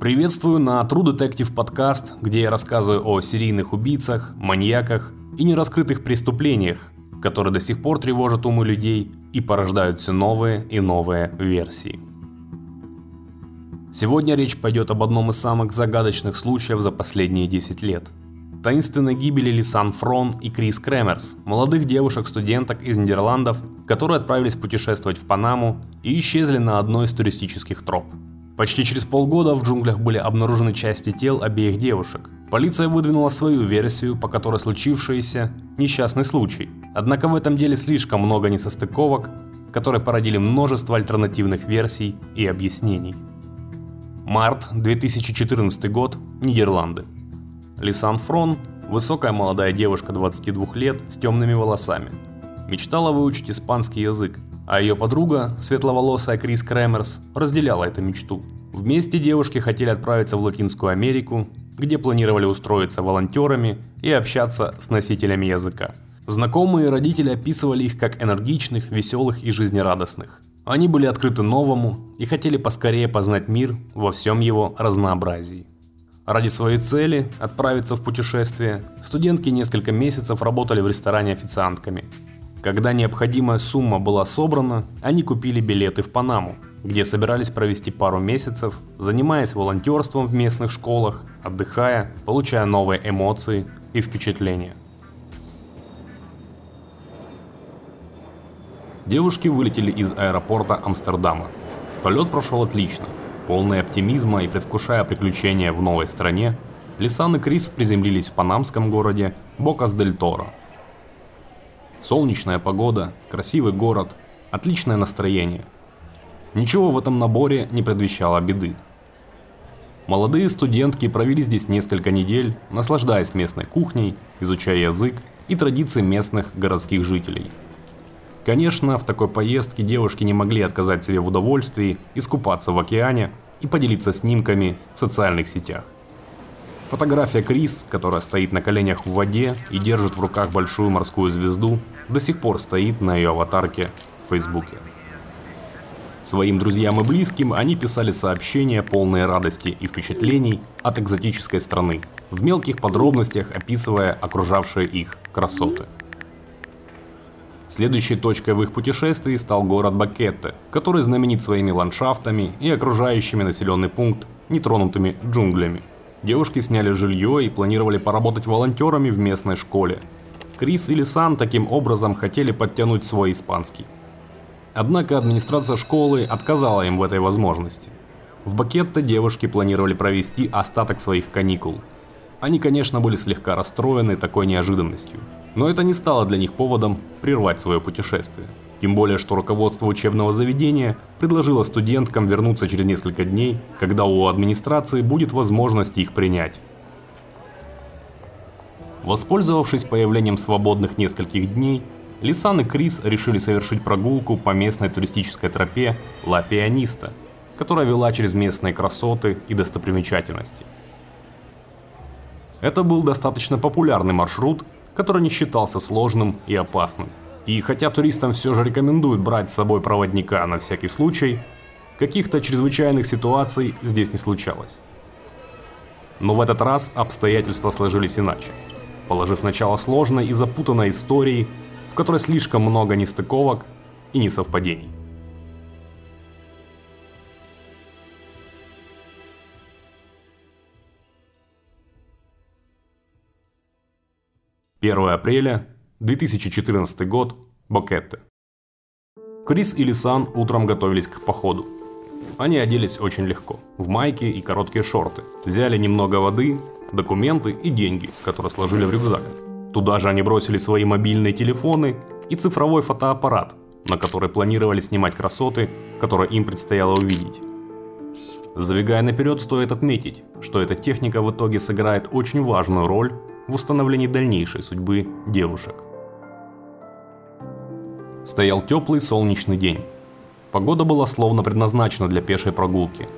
Приветствую на True Detective подкаст, где я рассказываю о серийных убийцах, маньяках и нераскрытых преступлениях, которые до сих пор тревожат умы людей и порождают все новые и новые версии. Сегодня речь пойдет об одном из самых загадочных случаев за последние 10 лет. Таинственной гибели Лисан Фрон и Крис Кремерс, молодых девушек-студенток из Нидерландов, которые отправились путешествовать в Панаму и исчезли на одной из туристических троп – Почти через полгода в джунглях были обнаружены части тел обеих девушек. Полиция выдвинула свою версию, по которой случившееся – несчастный случай. Однако в этом деле слишком много несостыковок, которые породили множество альтернативных версий и объяснений. Март 2014 год, Нидерланды. Лисан Фрон – высокая молодая девушка 22 лет с темными волосами. Мечтала выучить испанский язык, а ее подруга, светловолосая Крис Кремерс, разделяла эту мечту. Вместе девушки хотели отправиться в Латинскую Америку, где планировали устроиться волонтерами и общаться с носителями языка. Знакомые родители описывали их как энергичных, веселых и жизнерадостных. Они были открыты новому и хотели поскорее познать мир во всем его разнообразии. Ради своей цели – отправиться в путешествие, студентки несколько месяцев работали в ресторане официантками – когда необходимая сумма была собрана, они купили билеты в Панаму, где собирались провести пару месяцев, занимаясь волонтерством в местных школах, отдыхая, получая новые эмоции и впечатления. Девушки вылетели из аэропорта Амстердама. Полет прошел отлично. Полный оптимизма и предвкушая приключения в новой стране, Лисан и Крис приземлились в панамском городе Бокас-дель-Торо – Солнечная погода, красивый город, отличное настроение. Ничего в этом наборе не предвещало беды. Молодые студентки провели здесь несколько недель, наслаждаясь местной кухней, изучая язык и традиции местных городских жителей. Конечно, в такой поездке девушки не могли отказать себе в удовольствии искупаться в океане и поделиться снимками в социальных сетях. Фотография Крис, которая стоит на коленях в воде и держит в руках большую морскую звезду, до сих пор стоит на ее аватарке в Фейсбуке. Своим друзьям и близким они писали сообщения, полные радости и впечатлений от экзотической страны, в мелких подробностях описывая окружавшие их красоты. Следующей точкой в их путешествии стал город Бакетте, который знаменит своими ландшафтами и окружающими населенный пункт нетронутыми джунглями – Девушки сняли жилье и планировали поработать волонтерами в местной школе. Крис и Лисан таким образом хотели подтянуть свой испанский. Однако администрация школы отказала им в этой возможности. В Бакетто девушки планировали провести остаток своих каникул. Они, конечно, были слегка расстроены такой неожиданностью, но это не стало для них поводом прервать свое путешествие. Тем более, что руководство учебного заведения предложило студенткам вернуться через несколько дней, когда у администрации будет возможность их принять. Воспользовавшись появлением свободных нескольких дней, Лисан и Крис решили совершить прогулку по местной туристической тропе Ла Пианиста, которая вела через местные красоты и достопримечательности. Это был достаточно популярный маршрут, который не считался сложным и опасным. И хотя туристам все же рекомендуют брать с собой проводника на всякий случай, каких-то чрезвычайных ситуаций здесь не случалось. Но в этот раз обстоятельства сложились иначе, положив начало сложной и запутанной истории, в которой слишком много нестыковок и несовпадений. 1 апреля 2014 год, Бокетте. Крис и Лисан утром готовились к походу. Они оделись очень легко, в майки и короткие шорты. Взяли немного воды, документы и деньги, которые сложили в рюкзак. Туда же они бросили свои мобильные телефоны и цифровой фотоаппарат, на который планировали снимать красоты, которые им предстояло увидеть. Забегая наперед, стоит отметить, что эта техника в итоге сыграет очень важную роль в установлении дальнейшей судьбы девушек. Стоял теплый солнечный день. Погода была словно предназначена для пешей прогулки.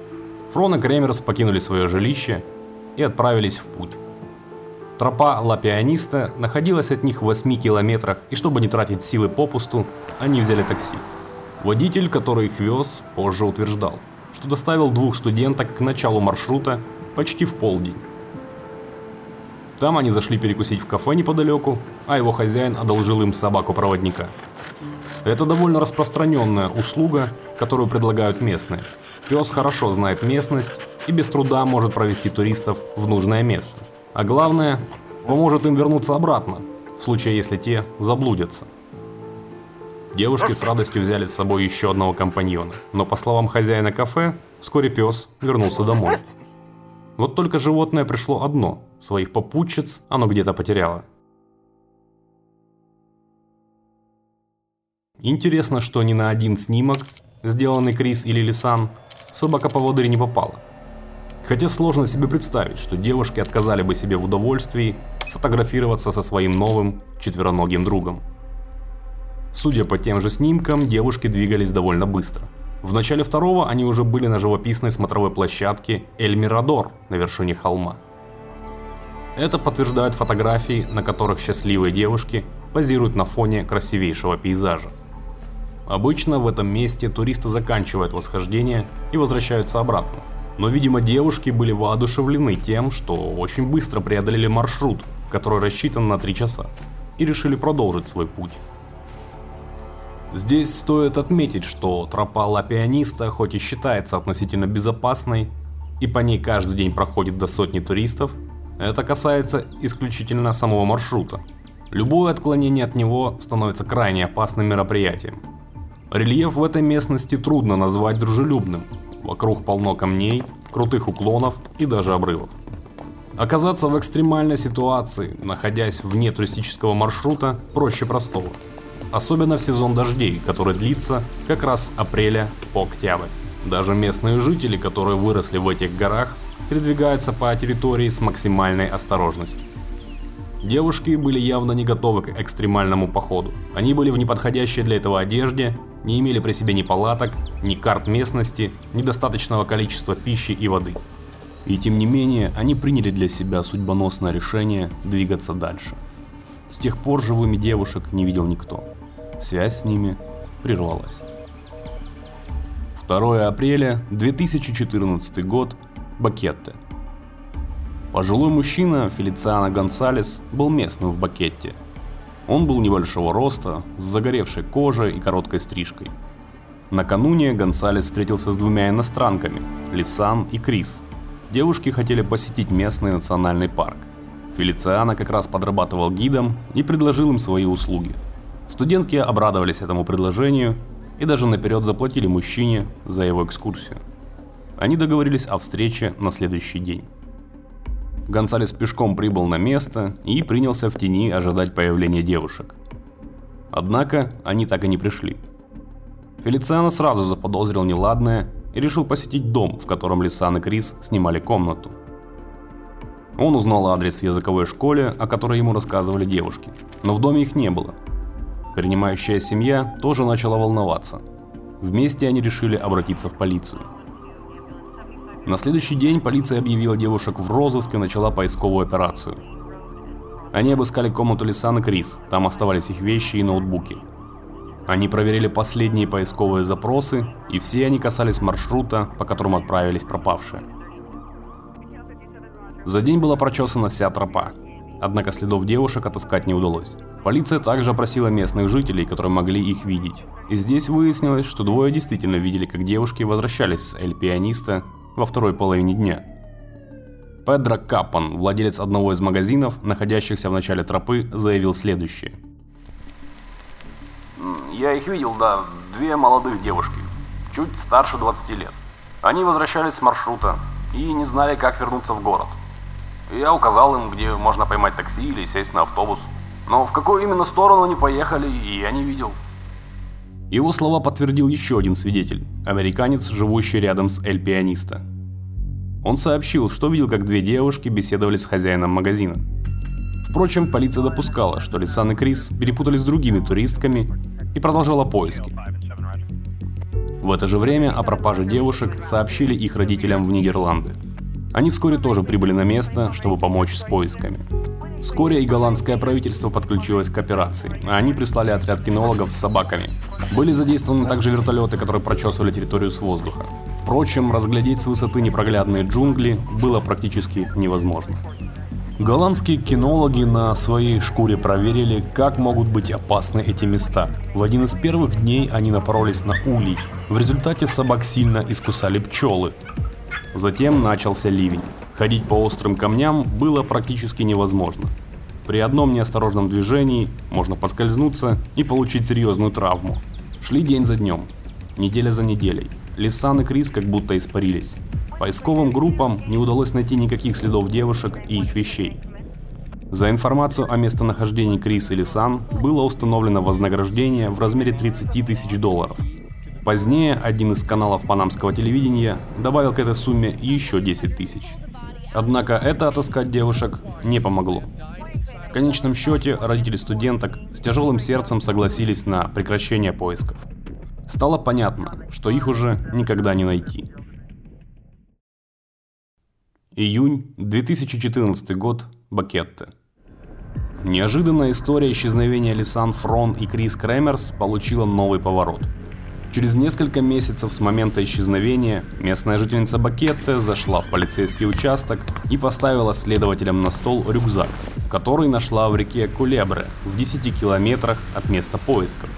Фрон и Кремерс покинули свое жилище и отправились в путь. Тропа Ла Пианиста находилась от них в 8 километрах, и чтобы не тратить силы попусту, они взяли такси. Водитель, который их вез, позже утверждал, что доставил двух студенток к началу маршрута почти в полдень. Там они зашли перекусить в кафе неподалеку, а его хозяин одолжил им собаку-проводника. Это довольно распространенная услуга, которую предлагают местные. Пес хорошо знает местность и без труда может провести туристов в нужное место. А главное, поможет им вернуться обратно, в случае если те заблудятся. Девушки с радостью взяли с собой еще одного компаньона, но по словам хозяина кафе, вскоре пес вернулся домой. Вот только животное пришло одно, своих попутчиц оно где-то потеряло. Интересно, что ни на один снимок, сделанный Крис или Лисан, собака-поводырь не попала. Хотя сложно себе представить, что девушки отказали бы себе в удовольствии сфотографироваться со своим новым четвероногим другом. Судя по тем же снимкам, девушки двигались довольно быстро. В начале второго они уже были на живописной смотровой площадке Эль Мирадор на вершине холма. Это подтверждают фотографии, на которых счастливые девушки позируют на фоне красивейшего пейзажа. Обычно в этом месте туристы заканчивают восхождение и возвращаются обратно. Но, видимо, девушки были воодушевлены тем, что очень быстро преодолели маршрут, который рассчитан на 3 часа, и решили продолжить свой путь. Здесь стоит отметить, что тропа Ла Пианиста хоть и считается относительно безопасной, и по ней каждый день проходит до сотни туристов, это касается исключительно самого маршрута. Любое отклонение от него становится крайне опасным мероприятием. Рельеф в этой местности трудно назвать дружелюбным. Вокруг полно камней, крутых уклонов и даже обрывов. Оказаться в экстремальной ситуации, находясь вне туристического маршрута, проще простого – особенно в сезон дождей, который длится как раз с апреля по октябрь. Даже местные жители, которые выросли в этих горах, передвигаются по территории с максимальной осторожностью. Девушки были явно не готовы к экстремальному походу. Они были в неподходящей для этого одежде, не имели при себе ни палаток, ни карт местности, ни достаточного количества пищи и воды. И тем не менее, они приняли для себя судьбоносное решение двигаться дальше. С тех пор живыми девушек не видел никто связь с ними прервалась. 2 апреля 2014 год, Бакетте. Пожилой мужчина Фелициано Гонсалес был местным в Бакетте. Он был небольшого роста, с загоревшей кожей и короткой стрижкой. Накануне Гонсалес встретился с двумя иностранками, Лисан и Крис. Девушки хотели посетить местный национальный парк. Фелициано как раз подрабатывал гидом и предложил им свои услуги – Студентки обрадовались этому предложению и даже наперед заплатили мужчине за его экскурсию. Они договорились о встрече на следующий день. Гонсалес пешком прибыл на место и принялся в тени ожидать появления девушек. Однако они так и не пришли. Фелициано сразу заподозрил неладное и решил посетить дом, в котором Лисан и Крис снимали комнату. Он узнал адрес в языковой школе, о которой ему рассказывали девушки, но в доме их не было – Принимающая семья тоже начала волноваться. Вместе они решили обратиться в полицию. На следующий день полиция объявила девушек в розыск и начала поисковую операцию. Они обыскали комнату Лисан и Крис, там оставались их вещи и ноутбуки. Они проверили последние поисковые запросы, и все они касались маршрута, по которому отправились пропавшие. За день была прочесана вся тропа, однако следов девушек отыскать не удалось. Полиция также опросила местных жителей, которые могли их видеть. И здесь выяснилось, что двое действительно видели, как девушки возвращались с Эль Пианиста во второй половине дня. Педро Капан, владелец одного из магазинов, находящихся в начале тропы, заявил следующее. Я их видел, да, две молодых девушки, чуть старше 20 лет. Они возвращались с маршрута и не знали, как вернуться в город. Я указал им, где можно поймать такси или сесть на автобус. Но в какую именно сторону они поехали, я не видел. Его слова подтвердил еще один свидетель, американец, живущий рядом с Эль Пианиста. Он сообщил, что видел, как две девушки беседовали с хозяином магазина. Впрочем, полиция допускала, что Лисан и Крис перепутались с другими туристками и продолжала поиски. В это же время о пропаже девушек сообщили их родителям в Нидерланды. Они вскоре тоже прибыли на место, чтобы помочь с поисками. Вскоре и голландское правительство подключилось к операции, они прислали отряд кинологов с собаками. Были задействованы также вертолеты, которые прочесывали территорию с воздуха. Впрочем, разглядеть с высоты непроглядные джунгли было практически невозможно. Голландские кинологи на своей шкуре проверили, как могут быть опасны эти места. В один из первых дней они напоролись на улей. В результате собак сильно искусали пчелы. Затем начался ливень. Ходить по острым камням было практически невозможно. При одном неосторожном движении можно поскользнуться и получить серьезную травму. Шли день за днем, неделя за неделей. Лисан и Крис как будто испарились. Поисковым группам не удалось найти никаких следов девушек и их вещей. За информацию о местонахождении Крис и Лисан было установлено вознаграждение в размере 30 тысяч долларов. Позднее один из каналов панамского телевидения добавил к этой сумме еще 10 тысяч. Однако это отыскать девушек не помогло. В конечном счете родители студенток с тяжелым сердцем согласились на прекращение поисков. Стало понятно, что их уже никогда не найти. Июнь 2014 год. Бакетте. Неожиданная история исчезновения Лисан Фрон и Крис Кремерс получила новый поворот. Через несколько месяцев с момента исчезновения местная жительница Бакетте зашла в полицейский участок и поставила следователям на стол рюкзак, который нашла в реке Кулебре в 10 километрах от места поисков.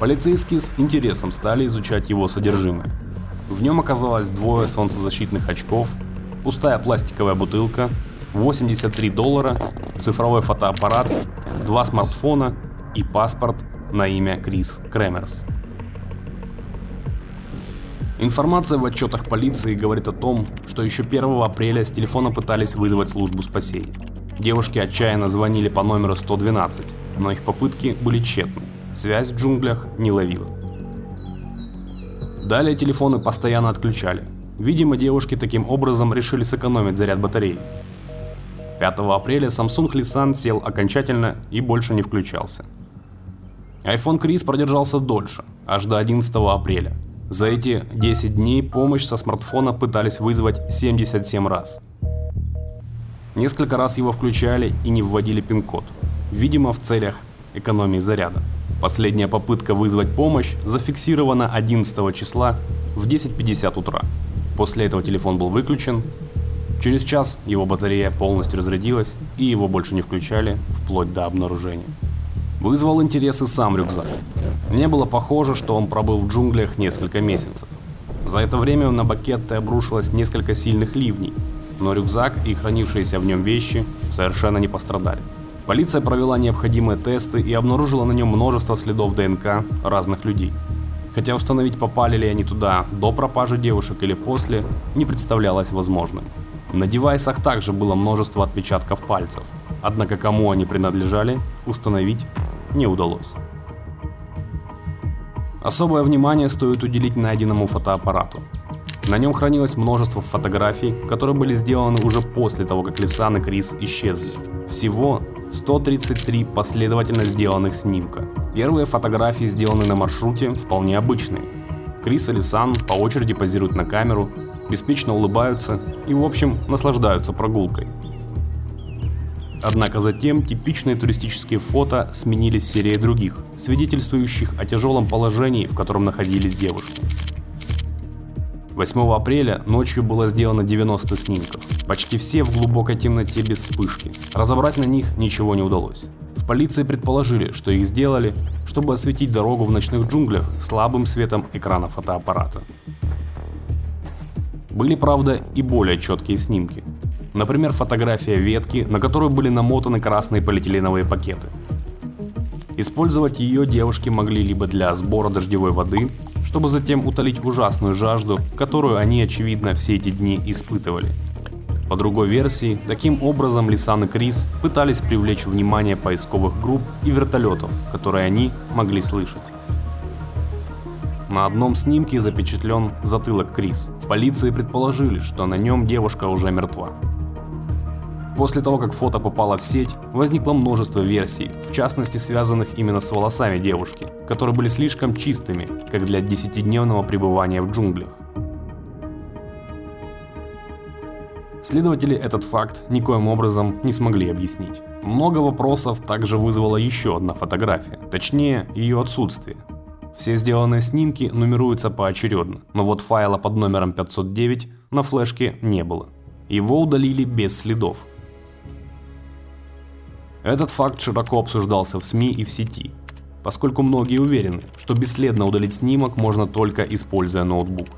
Полицейские с интересом стали изучать его содержимое. В нем оказалось двое солнцезащитных очков, пустая пластиковая бутылка, 83 доллара, цифровой фотоаппарат, два смартфона и паспорт на имя Крис Кремерс. Информация в отчетах полиции говорит о том, что еще 1 апреля с телефона пытались вызвать службу спасения. Девушки отчаянно звонили по номеру 112, но их попытки были тщетны. Связь в джунглях не ловила. Далее телефоны постоянно отключали, Видимо, девушки таким образом решили сэкономить заряд батареи. 5 апреля Samsung Lisan сел окончательно и больше не включался. iPhone Крис продержался дольше, аж до 11 апреля. За эти 10 дней помощь со смартфона пытались вызвать 77 раз. Несколько раз его включали и не вводили пин-код, видимо в целях экономии заряда. Последняя попытка вызвать помощь зафиксирована 11 числа в 10.50 утра. После этого телефон был выключен. Через час его батарея полностью разрядилась и его больше не включали вплоть до обнаружения. Вызвал интерес и сам рюкзак. Не было похоже, что он пробыл в джунглях несколько месяцев. За это время на бакетты обрушилось несколько сильных ливней, но рюкзак и хранившиеся в нем вещи совершенно не пострадали. Полиция провела необходимые тесты и обнаружила на нем множество следов ДНК разных людей. Хотя установить, попали ли они туда до пропажи девушек или после, не представлялось возможным. На девайсах также было множество отпечатков пальцев, однако кому они принадлежали, установить не удалось. Особое внимание стоит уделить найденному фотоаппарату. На нем хранилось множество фотографий, которые были сделаны уже после того, как Лисан и Крис исчезли. Всего 133 последовательно сделанных снимка. Первые фотографии сделаны на маршруте вполне обычные. Крис и Лисан по очереди позируют на камеру, беспечно улыбаются и в общем наслаждаются прогулкой. Однако затем типичные туристические фото сменились серией других, свидетельствующих о тяжелом положении, в котором находились девушки. 8 апреля ночью было сделано 90 снимков. Почти все в глубокой темноте без вспышки. Разобрать на них ничего не удалось. В полиции предположили, что их сделали, чтобы осветить дорогу в ночных джунглях слабым светом экрана фотоаппарата. Были, правда, и более четкие снимки. Например, фотография ветки, на которую были намотаны красные полиэтиленовые пакеты. Использовать ее девушки могли либо для сбора дождевой воды, чтобы затем утолить ужасную жажду, которую они, очевидно, все эти дни испытывали. По другой версии, таким образом Лисан и Крис пытались привлечь внимание поисковых групп и вертолетов, которые они могли слышать. На одном снимке запечатлен затылок Крис. В полиции предположили, что на нем девушка уже мертва. После того, как фото попало в сеть, возникло множество версий, в частности связанных именно с волосами девушки, которые были слишком чистыми, как для десятидневного пребывания в джунглях. Следователи этот факт никоим образом не смогли объяснить. Много вопросов также вызвала еще одна фотография, точнее ее отсутствие. Все сделанные снимки нумеруются поочередно, но вот файла под номером 509 на флешке не было. Его удалили без следов. Этот факт широко обсуждался в СМИ и в сети, поскольку многие уверены, что бесследно удалить снимок можно только используя ноутбук.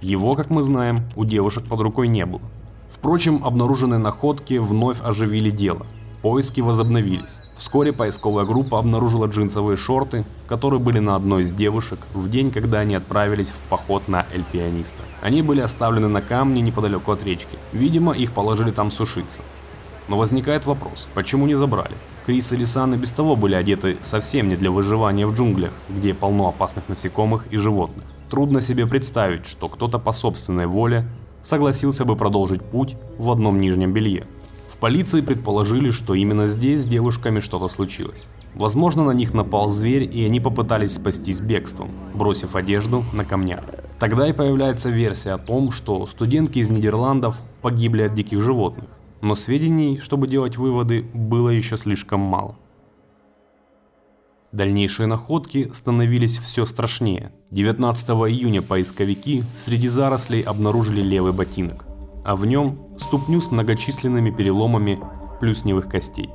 Его, как мы знаем, у девушек под рукой не было. Впрочем, обнаруженные находки вновь оживили дело. Поиски возобновились. Вскоре поисковая группа обнаружила джинсовые шорты, которые были на одной из девушек в день, когда они отправились в поход на Эль Пианиста. Они были оставлены на камне неподалеку от речки. Видимо, их положили там сушиться. Но возникает вопрос, почему не забрали? Крис и Лисан без того были одеты совсем не для выживания в джунглях, где полно опасных насекомых и животных. Трудно себе представить, что кто-то по собственной воле согласился бы продолжить путь в одном нижнем белье. В полиции предположили, что именно здесь с девушками что-то случилось. Возможно, на них напал зверь, и они попытались спастись бегством, бросив одежду на камнях. Тогда и появляется версия о том, что студентки из Нидерландов погибли от диких животных. Но сведений, чтобы делать выводы, было еще слишком мало. Дальнейшие находки становились все страшнее. 19 июня поисковики среди зарослей обнаружили левый ботинок, а в нем ступню с многочисленными переломами плюсневых костей.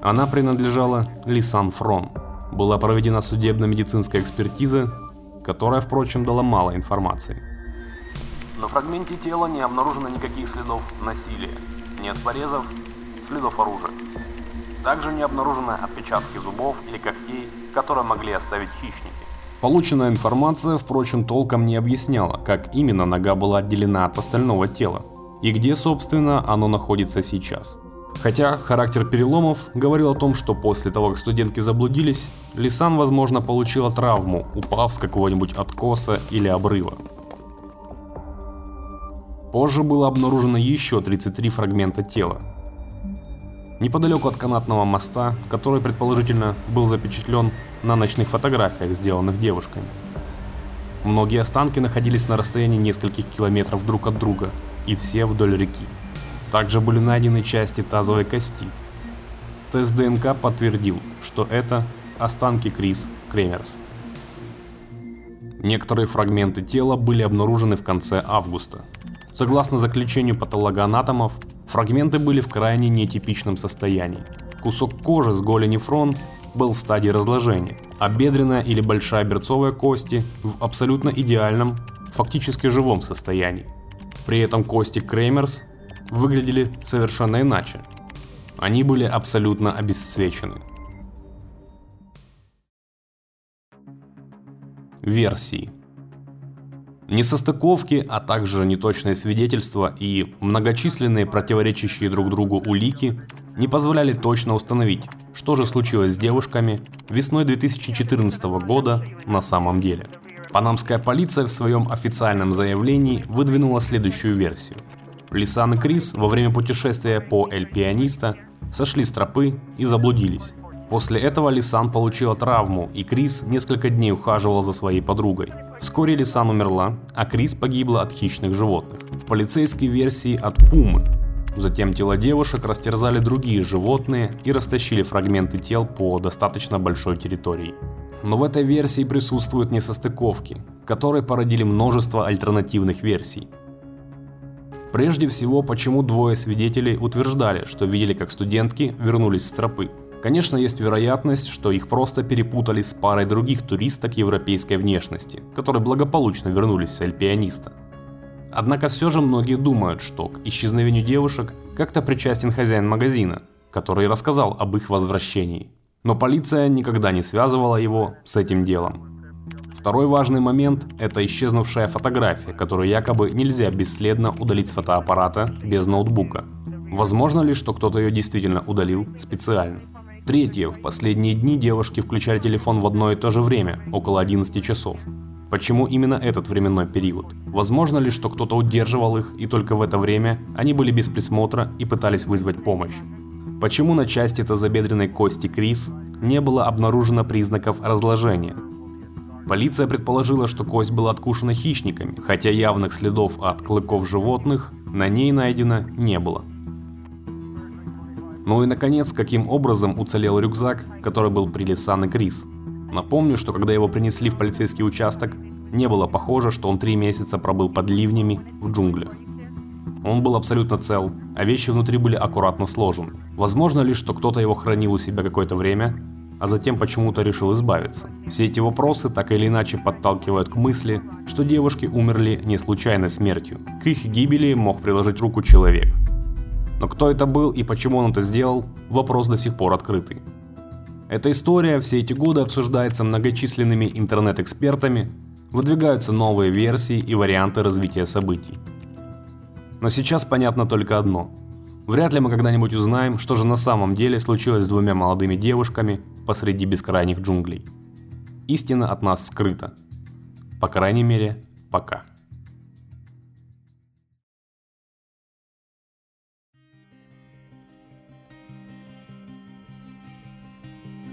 Она принадлежала Лисан Фрон. Была проведена судебно-медицинская экспертиза, которая, впрочем, дала мало информации. На фрагменте тела не обнаружено никаких следов насилия. Нет порезов, следов оружия. Также не обнаружено отпечатки зубов или когтей, которые могли оставить хищники. Полученная информация, впрочем, толком не объясняла, как именно нога была отделена от остального тела и где, собственно, оно находится сейчас. Хотя характер переломов говорил о том, что после того, как студентки заблудились, Лисан, возможно, получила травму, упав с какого-нибудь откоса или обрыва. Позже было обнаружено еще 33 фрагмента тела, неподалеку от канатного моста, который предположительно был запечатлен на ночных фотографиях, сделанных девушками. Многие останки находились на расстоянии нескольких километров друг от друга, и все вдоль реки. Также были найдены части тазовой кости. Тест ДНК подтвердил, что это останки Крис Кремерс. Некоторые фрагменты тела были обнаружены в конце августа. Согласно заключению патологоанатомов, Фрагменты были в крайне нетипичном состоянии. Кусок кожи с голени фрон был в стадии разложения, а бедренная или большая берцовая кости в абсолютно идеальном, фактически живом состоянии. При этом кости Кремерс выглядели совершенно иначе. Они были абсолютно обесцвечены. Версии Несостыковки, а также неточные свидетельства и многочисленные противоречащие друг другу улики не позволяли точно установить, что же случилось с девушками весной 2014 года на самом деле. Панамская полиция в своем официальном заявлении выдвинула следующую версию. Лисан и Крис во время путешествия по Эль Пианиста сошли с тропы и заблудились. После этого Лисан получила травму, и Крис несколько дней ухаживала за своей подругой. Вскоре Лисан умерла, а Крис погибла от хищных животных. В полицейской версии от пумы. Затем тела девушек растерзали другие животные и растащили фрагменты тел по достаточно большой территории. Но в этой версии присутствуют несостыковки, которые породили множество альтернативных версий. Прежде всего, почему двое свидетелей утверждали, что видели, как студентки вернулись с тропы. Конечно, есть вероятность, что их просто перепутали с парой других туристок европейской внешности, которые благополучно вернулись с Эль-Пианиста. Однако все же многие думают, что к исчезновению девушек как-то причастен хозяин магазина, который рассказал об их возвращении. Но полиция никогда не связывала его с этим делом. Второй важный момент – это исчезнувшая фотография, которую якобы нельзя бесследно удалить с фотоаппарата без ноутбука. Возможно ли, что кто-то ее действительно удалил специально? Третье. В последние дни девушки включали телефон в одно и то же время, около 11 часов. Почему именно этот временной период? Возможно ли, что кто-то удерживал их, и только в это время они были без присмотра и пытались вызвать помощь? Почему на части тазобедренной кости Крис не было обнаружено признаков разложения? Полиция предположила, что кость была откушена хищниками, хотя явных следов от клыков животных на ней найдено не было. Ну и наконец, каким образом уцелел рюкзак, который был при Лисан и Крис. Напомню, что когда его принесли в полицейский участок, не было похоже, что он три месяца пробыл под ливнями в джунглях. Он был абсолютно цел, а вещи внутри были аккуратно сложены. Возможно ли, что кто-то его хранил у себя какое-то время, а затем почему-то решил избавиться? Все эти вопросы так или иначе подталкивают к мысли, что девушки умерли не случайной смертью. К их гибели мог приложить руку человек. Но кто это был и почему он это сделал, вопрос до сих пор открытый. Эта история все эти годы обсуждается многочисленными интернет-экспертами, выдвигаются новые версии и варианты развития событий. Но сейчас понятно только одно. Вряд ли мы когда-нибудь узнаем, что же на самом деле случилось с двумя молодыми девушками посреди бескрайних джунглей. Истина от нас скрыта. По крайней мере, пока.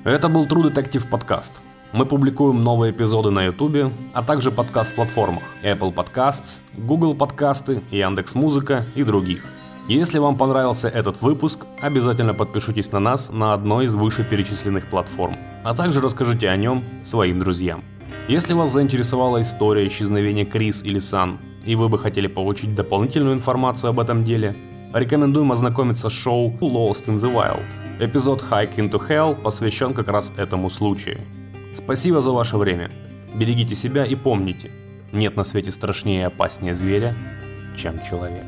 Это был True Detective подкаст. Мы публикуем новые эпизоды на YouTube, а также подкаст-платформах Apple Podcasts, Google Подкасты, Яндекс.Музыка и других. Если вам понравился этот выпуск, обязательно подпишитесь на нас на одной из вышеперечисленных платформ, а также расскажите о нем своим друзьям. Если вас заинтересовала история исчезновения Крис или Сан, и вы бы хотели получить дополнительную информацию об этом деле, рекомендуем ознакомиться с шоу Lost in the Wild. Эпизод Hike into Hell посвящен как раз этому случаю. Спасибо за ваше время. Берегите себя и помните, нет на свете страшнее и опаснее зверя, чем человек.